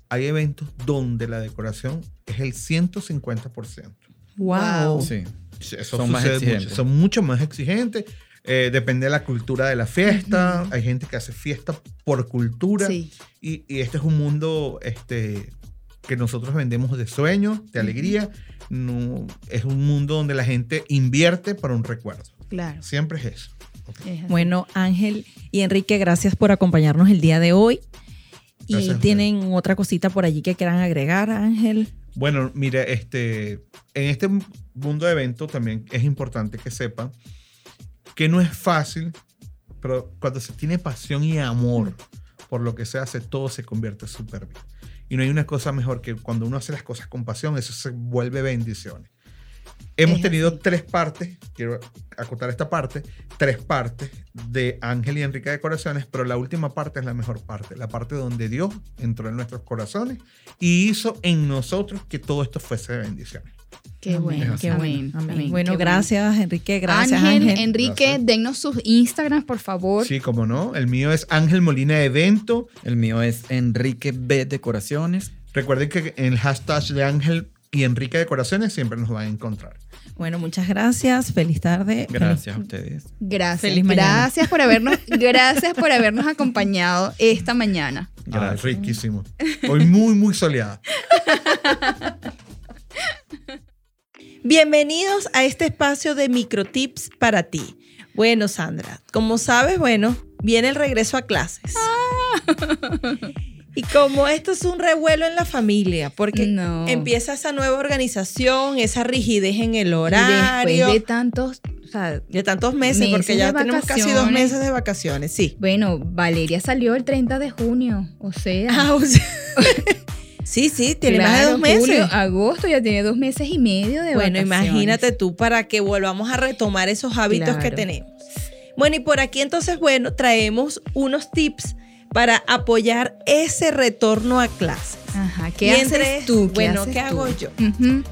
hay eventos donde la decoración es el 150%. Wow. Sí. Sí, Eso Son más exigentes. mucho. Son mucho más exigentes. Eh, depende de la cultura de la fiesta. Hay gente que hace fiesta por cultura. Sí. Y, y este es un mundo este, que nosotros vendemos de sueños, de alegría. No, es un mundo donde la gente invierte para un recuerdo. Claro. Siempre es eso. Bueno, Ángel y Enrique, gracias por acompañarnos el día de hoy. Y Gracias tienen otra cosita por allí que quieran agregar, Ángel. Bueno, mire, este, en este mundo de eventos también es importante que sepan que no es fácil, pero cuando se tiene pasión y amor por lo que se hace, todo se convierte súper bien. Y no hay una cosa mejor que cuando uno hace las cosas con pasión, eso se vuelve bendiciones. Hemos tenido tres partes, quiero acotar esta parte, tres partes de Ángel y Enrique de Corazones, pero la última parte es la mejor parte, la parte donde Dios entró en nuestros corazones y hizo en nosotros que todo esto fuese de bendiciones. Qué Amén, bueno, qué Amén, bueno. amén. amén, Bueno, qué gracias, Enrique. Gracias, Ángel, Ángel. Enrique, Gracias. dennos sus Instagrams, por favor. Sí, como no. El mío es Ángel Molina Evento. El mío es Enrique B. Decoraciones. Recuerden que en el hashtag de Ángel y Enrique de Corazones siempre nos van a encontrar. Bueno, muchas gracias. Feliz tarde. Gracias a ustedes. Gracias. Feliz mañana. gracias por habernos, gracias por habernos acompañado esta mañana. Ah, Gracias. riquísimo. Hoy muy, muy soleada. Bienvenidos a este espacio de microtips para ti. Bueno, Sandra, como sabes, bueno, viene el regreso a clases. Y como esto es un revuelo en la familia, porque No. empieza esa nueva organización, esa rigidez en el Y horario. después de tantos, o sea, de tantos meses, meses porque ya tenemos casi dos meses de vacaciones, sí. bueno, Valeria salió el 30 de junio, o sea, Ah, o sea, sí, sí, tiene más de dos meses. julio, agosto, ya tiene dos meses y medio de Bueno, vacaciones. imagínate tú para que volvamos a retomar esos hábitos que tenemos. Bueno, y por aquí entonces, bueno, traemos unos tips para apoyar ese retorno a clases. Ajá, ¿qué Y haces entre- tú? ¿Qué bueno, haces ¿qué hago yo?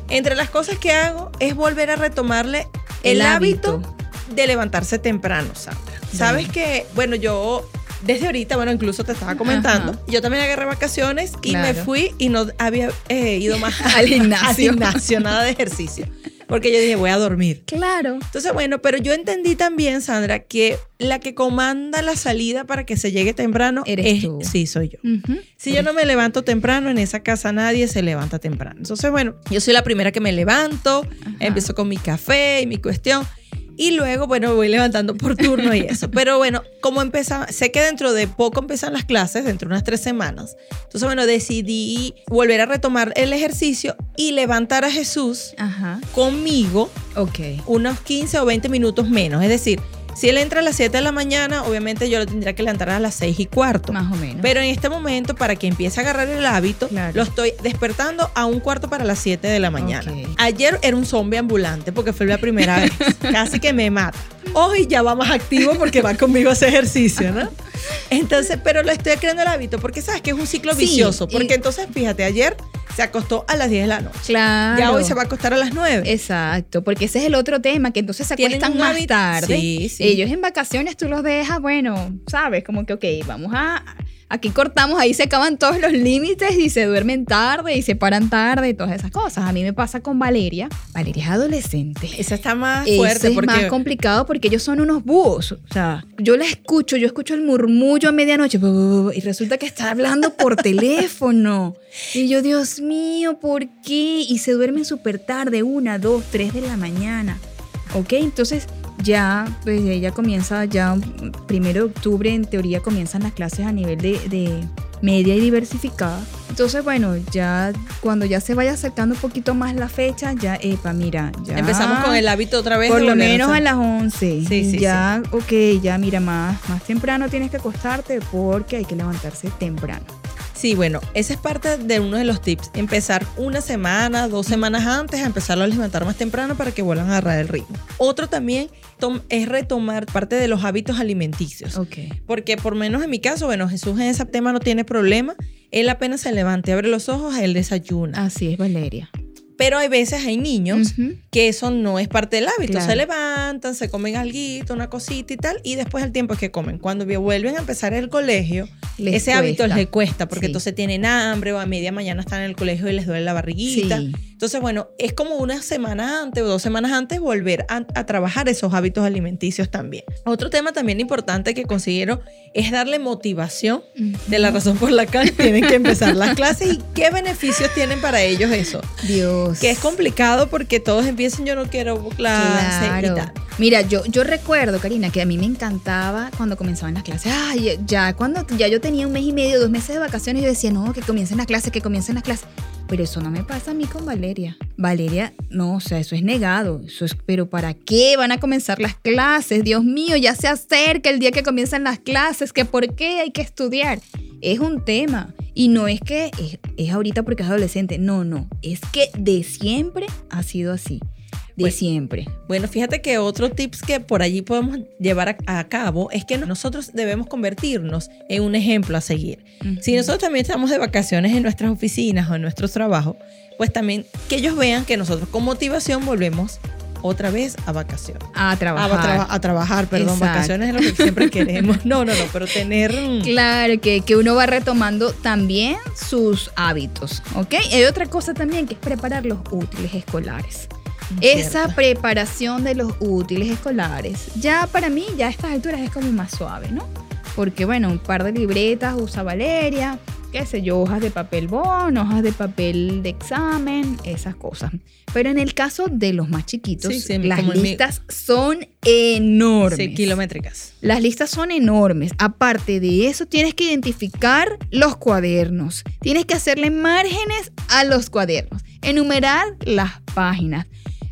Entre las cosas que hago es volver a retomarle el, El hábito. hábito. de levantarse temprano, Sandra. Sabes que, bueno, yo desde ahorita, bueno, incluso te estaba comentando, Ajá. yo también agarré vacaciones y me Claro. fui y no había eh, ido más Al gimnasio. al gimnasio, nada de ejercicio. Porque yo dije, voy a dormir. Claro. Entonces, bueno, pero yo entendí también, Sandra, que la que comanda la salida para que se llegue temprano Eres es, tú. sí, soy yo. Ujú. Si yo no me levanto temprano, en esa casa nadie se levanta temprano. Entonces, bueno, yo soy la primera que me levanto, Ajá. empiezo con mi café y mi cuestión. Y luego, bueno, voy levantando por turno y eso. Pero bueno, como empezaba, sé que dentro de poco empiezan las clases, dentro de unas tres semanas. Entonces, bueno, decidí volver a retomar el ejercicio y levantar a Jesús Ajá, conmigo ok. unos 15 o 20 minutos menos. Es decir, si él entra a las 7 de la mañana, obviamente yo lo tendría que levantar a las 6 y cuarto. Más o menos. Pero en este momento, para que empiece a agarrar el hábito, Claro. lo estoy despertando a un cuarto para las 7 de la mañana. Ayer era un zombie ambulante porque fue la primera vez. Casi que me mata. Hoy ya va más activo porque va conmigo a hacer ejercicio, ¿no? Entonces, pero lo estoy creando el hábito porque sabes que es un ciclo Sí, vicioso. y- Porque entonces, fíjate, ayer se acostó a las 10 de la noche. claro. Ya hoy se va a acostar a las 9. Exacto, porque ese es el otro tema, que entonces se acuestan más hábito- tarde. Sí, sí. Ellos en vacaciones tú los dejas, bueno, sabes, como que, ok, vamos a... Aquí cortamos, ahí se acaban todos los límites y se duermen tarde y se paran tarde y todas esas cosas. A mí me pasa con Valeria. Valeria es adolescente. Esa está más Ese fuerte es porque más complicado porque ellos son unos búhos. O sea, yo la escucho, yo escucho el murmullo a medianoche y resulta que está hablando por teléfono. Y yo, Dios mío, ¿por qué? Y se duermen súper tarde, una, dos, tres de la mañana. Ok, entonces ya, pues ella comienza, ya primero de octubre en teoría comienzan las clases a nivel de, de media y diversificada. Entonces, bueno, ya cuando ya se vaya acercando un poquito más la fecha, ya, epa, mira, ya. empezamos con el hábito otra vez. Por lo menos a las 11. Sí, sí, ya, ok, ya mira, más, más temprano tienes que acostarte porque hay que levantarse temprano. Sí, bueno, esa es parte de uno de los tips. Empezar una semana, dos semanas antes, a empezarlo a levantar más temprano para que vuelvan a agarrar el ritmo. Otro también es retomar parte de los hábitos alimenticios. Ok. Porque por menos en mi caso, bueno, Jesús en ese tema no tiene problema. Él apenas se levanta y abre los ojos, él desayuna. Así es, Valeria. Pero hay veces, hay niños que eso no es parte del hábito. Claro. Se levantan, se comen algo, una cosita y tal, y después el tiempo es que comen. Cuando vuelven a empezar el colegio, Les ese hábito les cuesta, porque Sí. entonces tienen hambre o a media mañana están en el colegio y les duele la barriguita. Sí. Entonces, bueno, es como una semana antes o dos semanas antes volver a, a trabajar esos hábitos alimenticios también. Otro tema también importante que considero es darle motivación de la razón por la cual tienen que empezar las clases y qué beneficios tienen para ellos eso. Dios. Que es complicado porque todos empiezan, yo no quiero clase y Claro. tal. Mira, yo, yo recuerdo, Karina, que a mí me encantaba cuando comenzaban las clases. Ay, ya cuando ya yo tenía un mes y medio, dos meses de vacaciones, yo decía, no, que comiencen las clases, que comiencen las clases. Pero eso no me pasa a mí con Valeria. Valeria, no, o sea, eso es negado. Eso es, pero ¿para qué van a comenzar las clases? Dios mío, ya se acerca el día que comienzan las clases, que por qué hay que estudiar. Es un tema. Y no es que es, es ahorita porque es adolescente. No, no. Es que de siempre ha sido así. de siempre. Bueno, fíjate que otro tips que por allí podemos llevar a, a cabo es que nosotros debemos convertirnos en un ejemplo a seguir. Si nosotros también estamos de vacaciones en nuestras oficinas o en nuestros trabajos, pues también que ellos vean que nosotros con motivación volvemos otra vez a vacaciones. a A, trabajar. traba- a trabajar, perdón, Exacto. vacaciones es lo que siempre queremos. No, no, no, pero tener... mm, Claro, que, que uno va retomando también sus hábitos, ¿ok? Hay otra cosa también que es preparar los útiles escolares. Esa Cierto. preparación de los útiles escolares, ya para mí, ya a estas alturas es como más suave, ¿no? Porque, bueno, un par de libretas usa Valeria, qué sé yo, hojas de papel bond, hojas de papel de examen, esas cosas. Pero en el caso de los más chiquitos, Sí, sí, las mi- listas son enormes. Sí, kilométricas. Las listas son enormes. Aparte de eso, tienes que identificar los cuadernos. Tienes que hacerle márgenes a los cuadernos. Enumerar las páginas.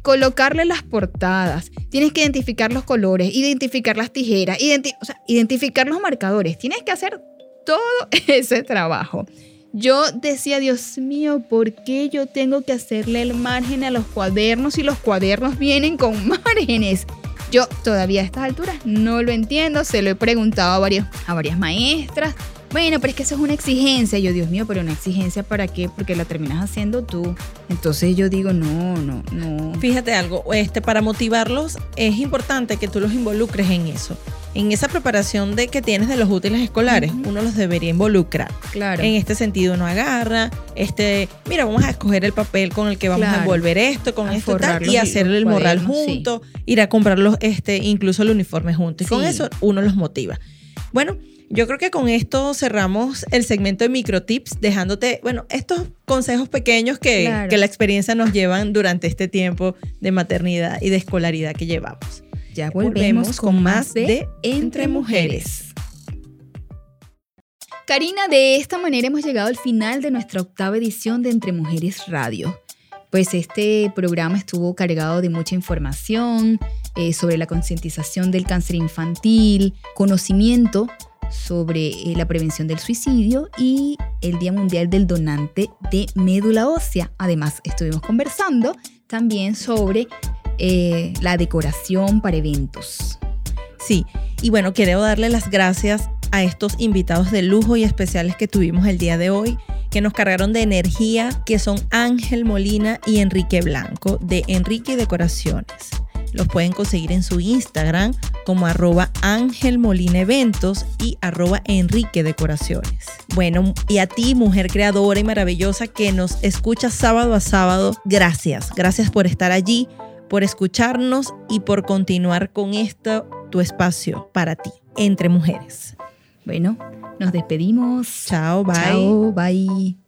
Colocarle las portadas. Tienes que identificar los colores, identificar las tijeras, identi- o sea, identificar los marcadores. Tienes que hacer todo ese trabajo. Yo decía, Dios mío, ¿por qué yo tengo que hacerle el margen a los cuadernos si los cuadernos vienen con márgenes? Yo todavía a estas alturas no lo entiendo, se lo he preguntado a, varios, a varias maestras. Bueno, pero es que eso es una exigencia. Yo, Dios mío, pero una exigencia para qué? Porque la terminas haciendo tú. Entonces yo digo, no, no, no. Fíjate algo, este, para motivarlos es importante que tú los involucres en eso. En esa preparación de que tienes de los útiles escolares, Ujú. uno los debería involucrar. Claro. En este sentido, uno agarra, este, mira, vamos a escoger el papel con el que vamos a Claro. envolver esto, con A esto tal, los- y hacerle el los morral cuadernos, sí. junto, ir a comprarlos, este, incluso el uniforme junto. Y con Sí. eso uno los motiva. Bueno, yo creo que con esto cerramos el segmento de microtips, dejándote, bueno, estos consejos pequeños que, Claro. que la experiencia nos llevan durante este tiempo de maternidad y de escolaridad que llevamos. Ya volvemos con más de Entre Mujeres. Karina, de esta manera hemos llegado al final de nuestra octava edición de Entre Mujeres Radio. Pues este programa estuvo cargado de mucha información eh, sobre la concientización del cáncer infantil, conocimiento sobre eh, la prevención del suicidio y el Día Mundial del Donante de Médula Ósea. Además, estuvimos conversando también sobre eh, la decoración para eventos. Sí, y bueno, quiero darle las gracias a estos invitados de lujo y especiales que tuvimos el día de hoy, que nos cargaron de energía, que son Ángel Molina y Enrique Blanco de Enrique Decoraciones. Los pueden conseguir en su Instagram como arroba Ángel Molina Eventos y arroba Enrique Decoraciones. Bueno, y a ti, mujer creadora y maravillosa que nos escucha sábado a sábado, gracias. Gracias por estar allí, por escucharnos y por continuar con esto, tu espacio para ti, entre mujeres. Bueno, nos despedimos. Chao, bye. Chao, bye.